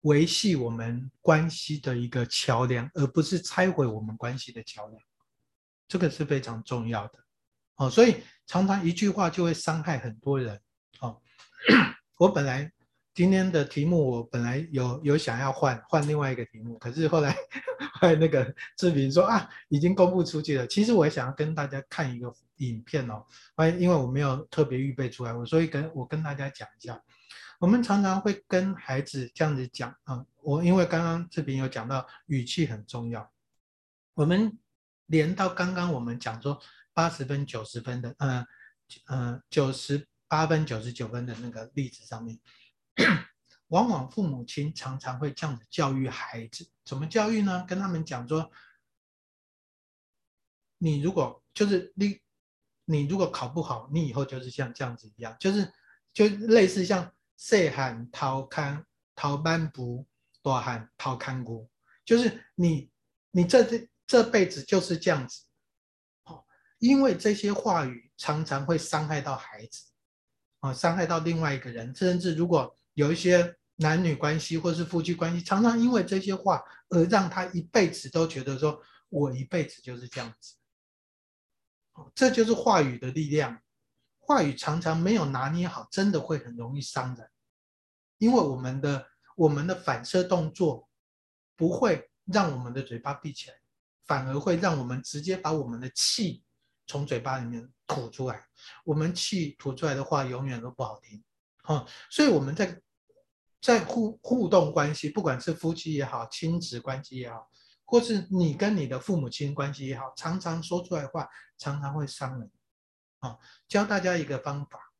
维系我们关系的一个桥梁，而不是拆毁我们关系的桥梁？这个是非常重要的。哦，所以常常一句话就会伤害很多人。哦，我本来。今天的题目我本来有有想要换换另外一个题目，可是后来 后来那个志平说啊，已经公布出去了。其实我想要跟大家看一个影片哦，哎因为我没有特别预备出来，我所以跟我跟大家讲一下。我们常常会跟孩子这样子讲啊，我因为刚刚这边有讲到语气很重要，我们连到刚刚我们讲说八十分九十分的，嗯嗯九十八分九十九分的那个例子上面。往往父母亲常常会这样子教育孩子，怎么教育呢？跟他们讲说，你如果就是你，你如果考不好，你以后就是像这样子一样，就是就类似像细汉偷看偷班不大汉偷看过，就是你你这这这辈子就是这样子，哦，因为这些话语常常会伤害到孩子，啊，伤害到另外一个人，甚至如果。有一些男女关系或是夫妻关系，常常因为这些话而让他一辈子都觉得说，我一辈子就是这样子。这就是话语的力量。话语常常没有拿捏好，真的会很容易伤人。因为我们的我们的反射动作不会让我们的嘴巴闭起来，反而会让我们直接把我们的气从嘴巴里面吐出来。我们气吐出来的话，永远都不好听。哦，所以我们在。在互互动关系，不管是夫妻也好，亲子关系也好，或是你跟你的父母亲关系也好，常常说出来的话，常常会伤人。啊，教大家一个方法，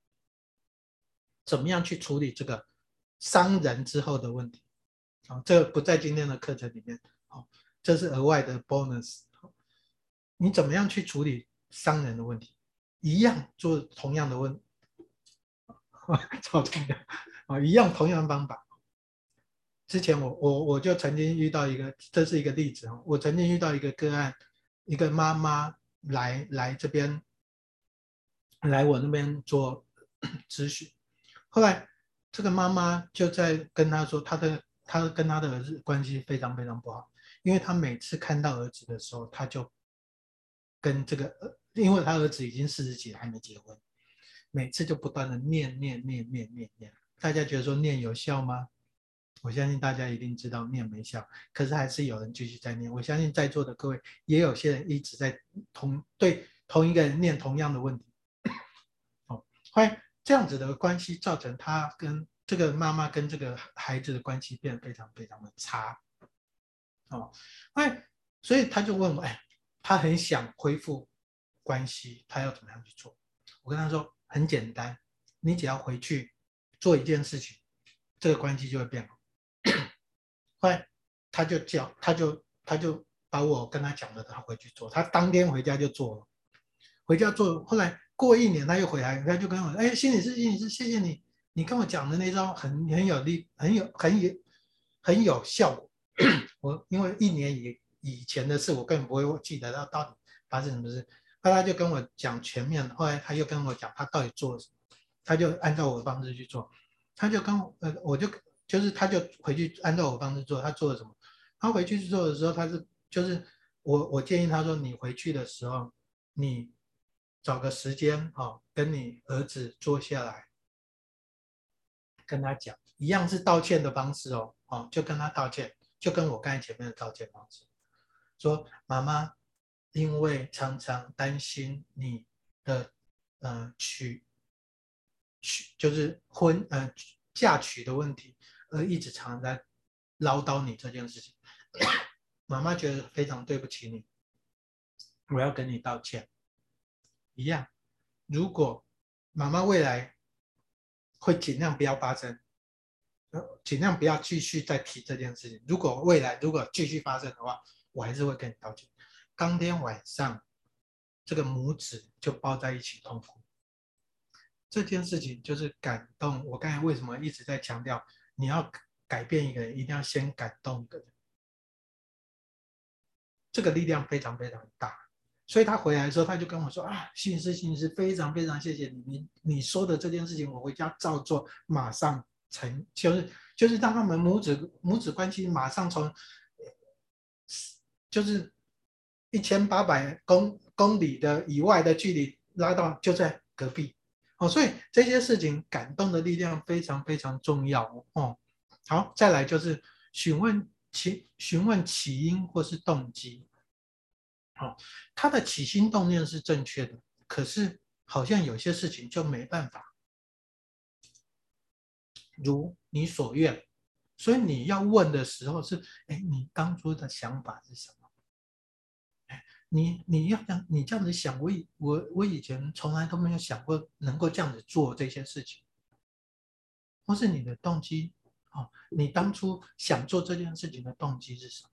怎么样去处理这个伤人之后的问题。好，这个不在今天的课程里面。好，这是额外的 bonus。你怎么样去处理伤人的问题？一样做同样的问，超重要啊！一样同样的方法。之前我我我就曾经遇到一个，这是一个例子啊。我曾经遇到一个个案，一个妈妈来来这边，来我那边做 咨询。后来这个妈妈就在跟他说，他的他跟他的儿子关系非常非常不好，因为他每次看到儿子的时候，他就跟这个，因为他儿子已经四十几了还没结婚，每次就不断的念念念念念念。大家觉得说念有效吗？我相信大家一定知道念没效，可是还是有人继续在念。我相信在座的各位也有些人一直在同对同一个人念同样的问题。哦，后来这样子的关系造成他跟这个妈妈跟这个孩子的关系变得非常非常的差。哦，哎，所以他就问我，哎，他很想恢复关系，他要怎么样去做？我跟他说很简单，你只要回去做一件事情，这个关系就会变好。后来他就叫，他就他就把我跟他讲的，他回去做。他当天回家就做了，回家做。后来过一年他又回来，他就跟我说：“哎，心理师，心理师，谢谢你，你跟我讲的那招很很有力，很有很有很有效果。”我因为一年以以前的事，我根本不会记得他到底发生什么事。后来他就跟我讲全面，后来他又跟我讲他到底做了什么，他就按照我的方式去做，他就跟我呃我就。就是他就回去按照我方式做，他做了什么？他回去做的时候，他是就是我我建议他说，你回去的时候，你找个时间哦，跟你儿子坐下来，跟他讲，一样是道歉的方式哦，哦，就跟他道歉，就跟我刚才前面的道歉方式，说妈妈，因为常常担心你的呃娶娶就是婚呃嫁娶的问题。而一直常常在唠叨你这件事情，妈妈觉得非常对不起你，我要跟你道歉。一样，如果妈妈未来会尽量不要发生，尽量不要继续再提这件事情。如果未来如果继续发生的话，我还是会跟你道歉。当天晚上，这个母子就抱在一起痛哭。这件事情就是感动。我刚才为什么一直在强调？你要改变一个人，一定要先感动一个人，这个力量非常非常大。所以他回来的时候，他就跟我说：“啊，心理师，心理师，非常非常谢谢你，你你说的这件事情，我回家照做，马上成，就是就是让他们母子母子关系马上从，就是一千八百公公里的以外的距离拉到就在隔壁。”哦，所以这些事情感动的力量非常非常重要哦。好，再来就是询问起询问起因或是动机。好、哦，他的起心动念是正确的，可是好像有些事情就没办法如你所愿，所以你要问的时候是：哎，你当初的想法是什么？你你要想你这样子想，我以我我以前从来都没有想过能够这样子做这些事情，或是你的动机哦，你当初想做这件事情的动机是什么？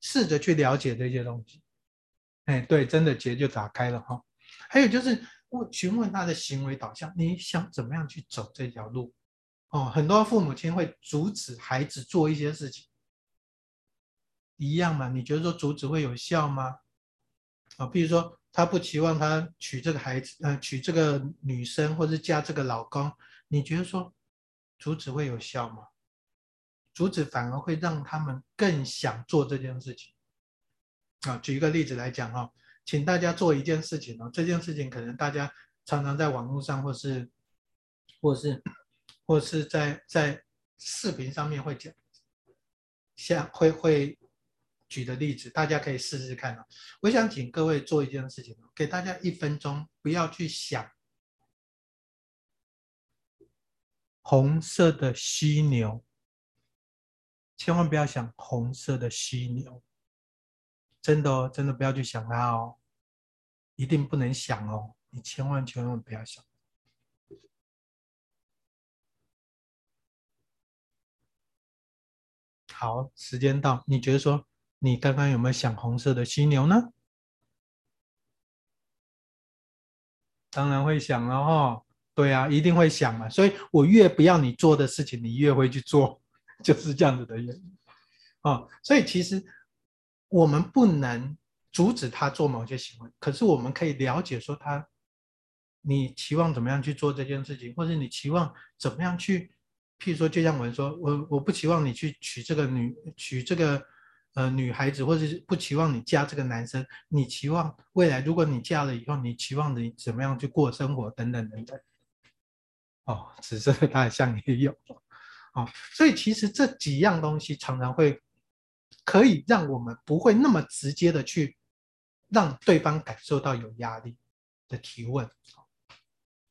试着去了解这些东西，哎，对，真的结就打开了哈。还有就是问询问他的行为导向，你想怎么样去走这条路？哦，很多父母亲会阻止孩子做一些事情。一样嘛？你觉得说阻止会有效吗？啊，比如说他不期望他娶这个孩子，呃，娶这个女生，或是嫁这个老公，你觉得说阻止会有效吗？阻止反而会让他们更想做这件事情。啊，举一个例子来讲哈，请大家做一件事情哦，这件事情可能大家常常在网络上，或是，或是，或是在在视频上面会讲，像会会。举的例子，大家可以试试看、我想请各位做一件事情，给大家一分钟，不要去想红色的犀牛，千万不要想红色的犀牛，真的哦，真的不要去想它哦，一定不能想哦，你千万千万不要想。好，时间到，你觉得说你刚刚有没有想红色的犀牛呢？当然会想了哈，对啊，一定会想嘛。所以我越不要你做的事情，你越会去做，就是这样子的原因。啊，所以其实我们不能阻止他做某些行为，可是我们可以了解说他，你期望怎么样去做这件事情，或者你期望怎么样去，譬如说，就像我们说，我我不期望你去娶这个女，娶这个呃女孩子，或者是不期望你嫁这个男生，你期望未来如果你嫁了以后，你期望你怎么样去过生活等等等等。哦，紫色的大象也有，哦，所以其实这几样东西常常会。可以让我们不会那么直接的去让对方感受到有压力的提问，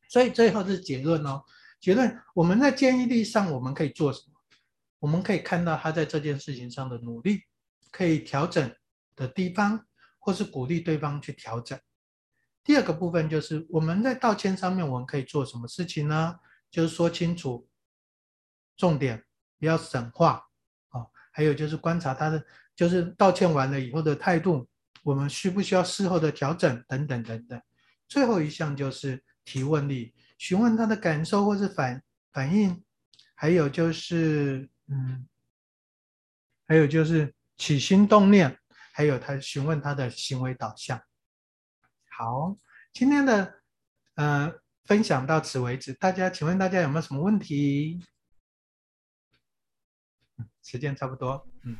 所以最后是结论哦。结论，我们在建议力上我们可以做什么？我们可以看到他在这件事情上的努力，可以调整的地方，或是鼓励对方去调整。第二个部分就是我们在道歉上面我们可以做什么事情呢？就是说清楚重点，不要神话。还有就是观察他的，就是道歉完了以后的态度，我们需不需要事后的调整等等等等。最后一项就是提问力，询问他的感受或是反反应，还有就是嗯，还有就是起心动念，还有他询问他的行为导向。好，今天的呃分享到此为止，大家请问大家有没有什么问题？时间差不多，嗯，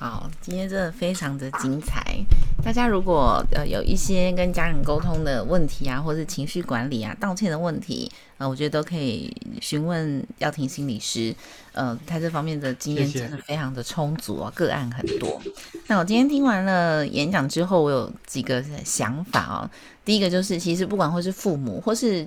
好，今天真的非常的精彩。大家如果呃有一些跟家人沟通的问题啊，或是情绪管理啊、道歉的问题，呃，我觉得都可以询问耀庭心理师。呃，他这方面的经验真的非常的充足啊。个案很多。那我今天听完了演讲之后，我有几个想法哦。第一个就是，其实不管或是父母或是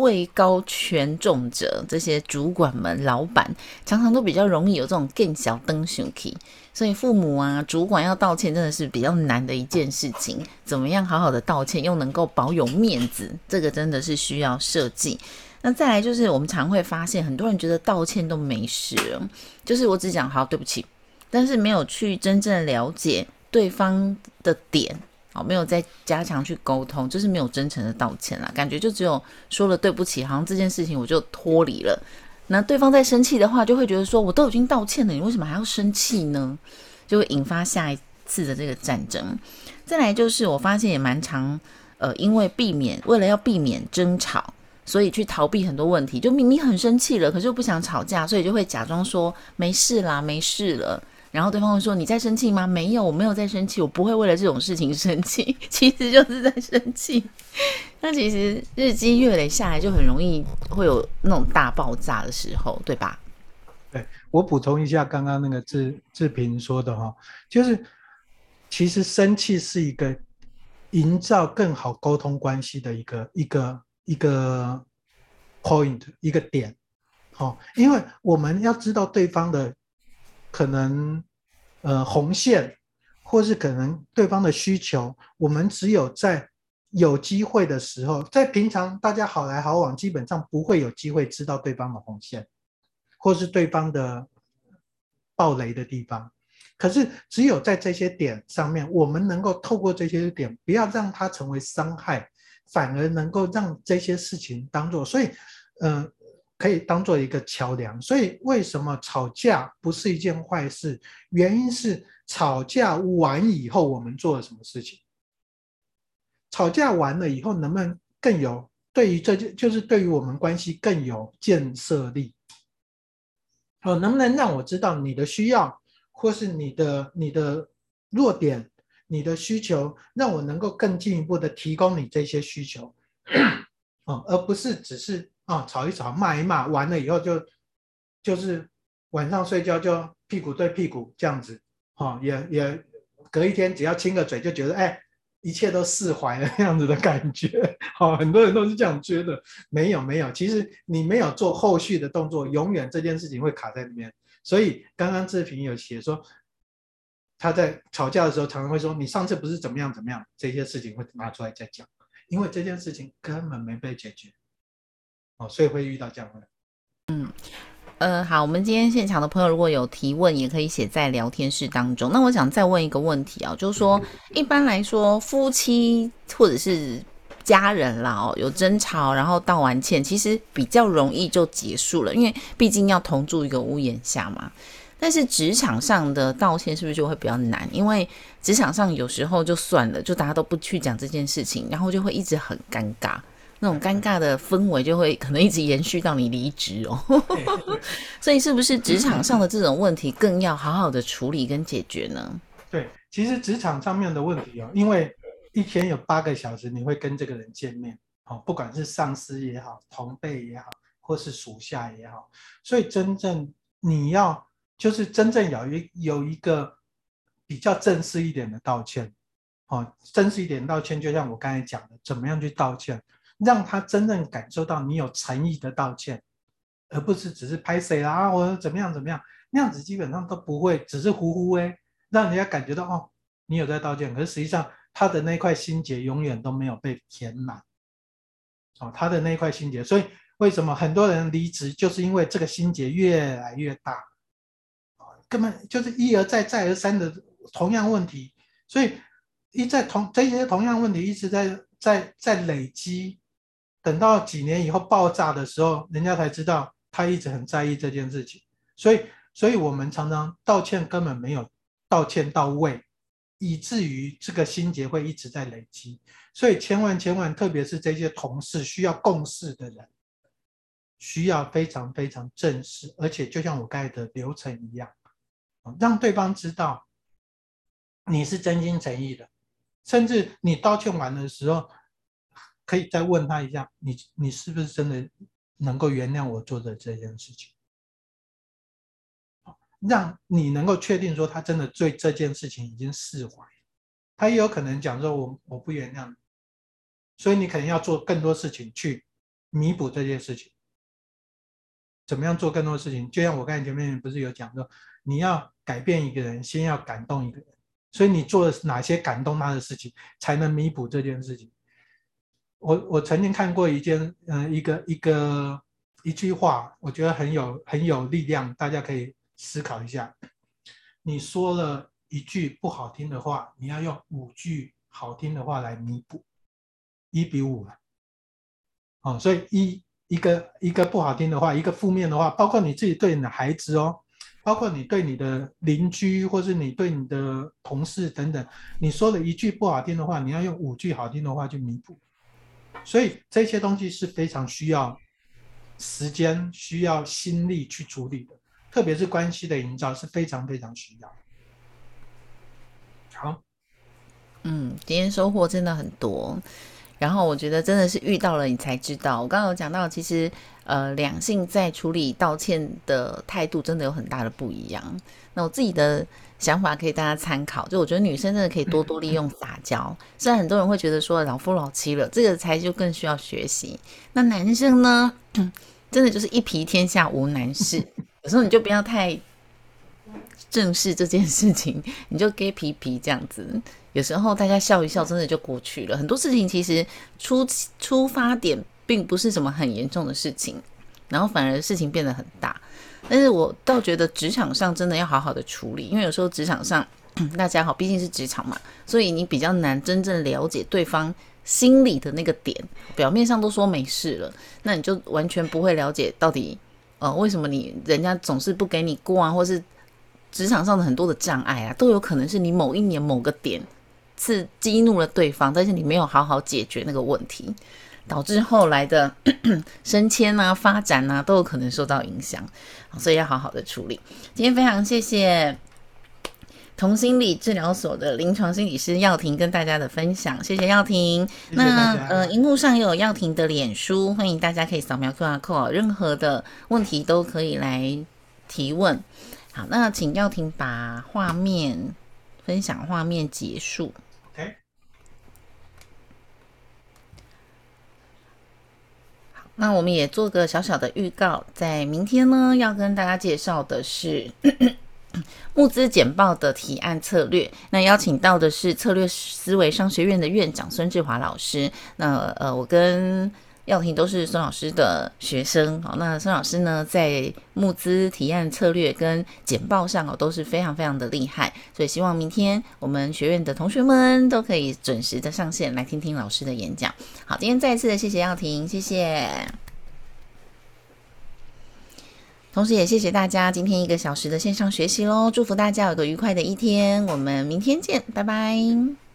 位高权重者，这些主管们、老板，常常都比较容易有这种更小灯熊气，所以父母啊、主管要道歉，真的是比较难的一件事情。怎么样好好的道歉，又能够保有面子，这个真的是需要设计。那再来就是，我们常会发现，很多人觉得道歉都没事，就是我只讲好对不起，但是没有去真正了解对方的点。好，没有再加强去沟通，就是没有真诚的道歉啦。感觉就只有说了对不起，好像这件事情我就脱离了。那对方在生气的话，就会觉得说，我都已经道歉了，你为什么还要生气呢？就会引发下一次的这个战争。再来就是，我发现也蛮常，呃，因为避免，为了要避免争吵，所以去逃避很多问题。就明明很生气了，可是又不想吵架，所以就会假装说没事啦，没事了。然后对方会说：“你在生气吗？”“没有，我没有在生气，我不会为了这种事情生气。”其实就是在生气。那其实日积月累下来，就很容易会有那种大爆炸的时候，对吧？对，我补充一下刚刚那个志志平说的哈，就是其实生气是一个营造更好沟通关系的一个一个一个 point 一个点。好，因为我们要知道对方的。可能，呃，红线，或是可能对方的需求，我们只有在有机会的时候，在平常大家好来好往，基本上不会有机会知道对方的红线，或是对方的爆雷的地方。可是只有在这些点上面，我们能够透过这些点，不要让它成为伤害，反而能够让这些事情当做，所以，嗯、可以当做一个桥梁，所以为什么吵架不是一件坏事？原因是吵架完以后我们做了什么事情？吵架完了以后能不能更有对于这就就是对于我们关系更有建设力？哦，能不能让我知道你的需要，或是你的你的弱点、你的需求，让我能够更进一步的提供你这些需求，哦，而不是只是。啊，吵一吵，骂一骂，完了以后就就是晚上睡觉就屁股对屁股这样子，哈，也也隔一天只要亲个嘴就觉得哎，一切都释怀了这样子的感觉，好，很多人都是这样觉得，没有没有，其实你没有做后续的动作，永远这件事情会卡在里面。所以刚刚志平有写说，他在吵架的时候常常会说，你上次不是怎么样怎么样，这些事情会拿出来再讲，因为这件事情根本没被解决。哦，所以会遇到这样的。嗯，呃，好，我们今天现场的朋友如果有提问，也可以写在聊天室当中。那我想再问一个问题啊，就是说，一般来说，夫妻或者是家人啦，哦，有争吵，然后道完歉，其实比较容易就结束了，因为毕竟要同住一个屋檐下嘛。但是职场上的道歉是不是就会比较难？因为职场上有时候就算了，就大家都不去讲这件事情，然后就会一直很尴尬。那种尴尬的氛围就会可能一直延续到你离职哦，所以是不是职场上的这种问题更要好好的处理跟解决呢？对，其实职场上面的问题哦，因为一天有八个小时你会跟这个人见面，哦，不管是上司也好，同辈也好，或是属下也好，所以真正你要就是真正有一有一个比较正式一点的道歉，哦，正式一点道歉，就像我刚才讲的，怎么样去道歉？让他真正感受到你有诚意的道歉，而不是只是拍谁啦，或者怎么样怎么样，那样子基本上都不会，只是呼呼诶，让人家感觉到哦，你有在道歉，可是实际上他的那块心结永远都没有被填满，哦，他的那块心结，所以为什么很多人离职，就是因为这个心结越来越大，根本就是一而再再而三的同样问题，所以一再同这些同样问题一直在在在累积。等到几年以后爆炸的时候，人家才知道他一直很在意这件事情。所以，所以我们常常道歉根本没有道歉到位，以至于这个心结会一直在累积。所以，千万千万，特别是这些同事需要共事的人，需要非常非常正式，而且就像我刚才的流程一样，让对方知道你是真心诚意的，甚至你道歉完的时候。可以再问他一下，你你是不是真的能够原谅我做的这件事情？让你能够确定说他真的对这件事情已经释怀。他也有可能讲说我我不原谅你，所以你可能要做更多事情去弥补这件事情。怎么样做更多事情？就像我刚才前面不是有讲说，你要改变一个人，先要感动一个人，所以你做了哪些感动他的事情，才能弥补这件事情。我我曾经看过一件，嗯、呃，一个一个一句话，我觉得很有很有力量，大家可以思考一下。你说了一句不好听的话，你要用五句好听的话来弥补，一比五了。哦，所以一一个一个不好听的话，一个负面的话，包括你自己对你的孩子哦，包括你对你的邻居，或是你对你的同事等等，你说了一句不好听的话，你要用五句好听的话去弥补。所以这些东西是非常需要时间、需要心力去处理的，特别是关系的营造是非常非常需要。好，嗯，今天收获真的很多，然后我觉得真的是遇到了你才知道。我刚刚有讲到，其实呃，两性在处理道歉的态度真的有很大的不一样。那我自己的。想法可以大家参考，就我觉得女生真的可以多多利用撒娇。虽然很多人会觉得说老夫老妻了，这个才就更需要学习。那男生呢，真的就是一皮天下无难事。有时候你就不要太正视这件事情，你就给皮皮这样子。有时候大家笑一笑，真的就过去了。很多事情其实出出发点并不是什么很严重的事情，然后反而事情变得很大。但是我倒觉得职场上真的要好好的处理，因为有时候职场上大家好，毕竟是职场嘛，所以你比较难真正了解对方心里的那个点。表面上都说没事了，那你就完全不会了解到底，呃，为什么你人家总是不给你过啊，或是职场上的很多的障碍啊，都有可能是你某一年某个点是激怒了对方，但是你没有好好解决那个问题。导致后来的 升迁啊、发展啊，都有可能受到影响，所以要好好的处理。今天非常谢谢同心理治疗所的临床心理师耀庭跟大家的分享，谢谢耀庭。那呃，荧幕上也有耀庭的脸书，欢迎大家可以扫描 QR code，任何的问题都可以来提问。好，那请耀庭把画面分享画面结束。那我们也做个小小的预告，在明天呢，要跟大家介绍的是 募资简报的提案策略。那邀请到的是策略思维商学院的院长孙志华老师。那呃，我跟耀庭都是孙老师的学生哦。那孙老师呢，在募资提案策略跟简报上哦，都是非常非常的厉害。所以希望明天我们学院的同学们都可以准时的上线来听听老师的演讲。好，今天再一次的谢谢耀庭，谢谢。同时也谢谢大家今天一个小时的线上学习喽，祝福大家有个愉快的一天。我们明天见，拜拜。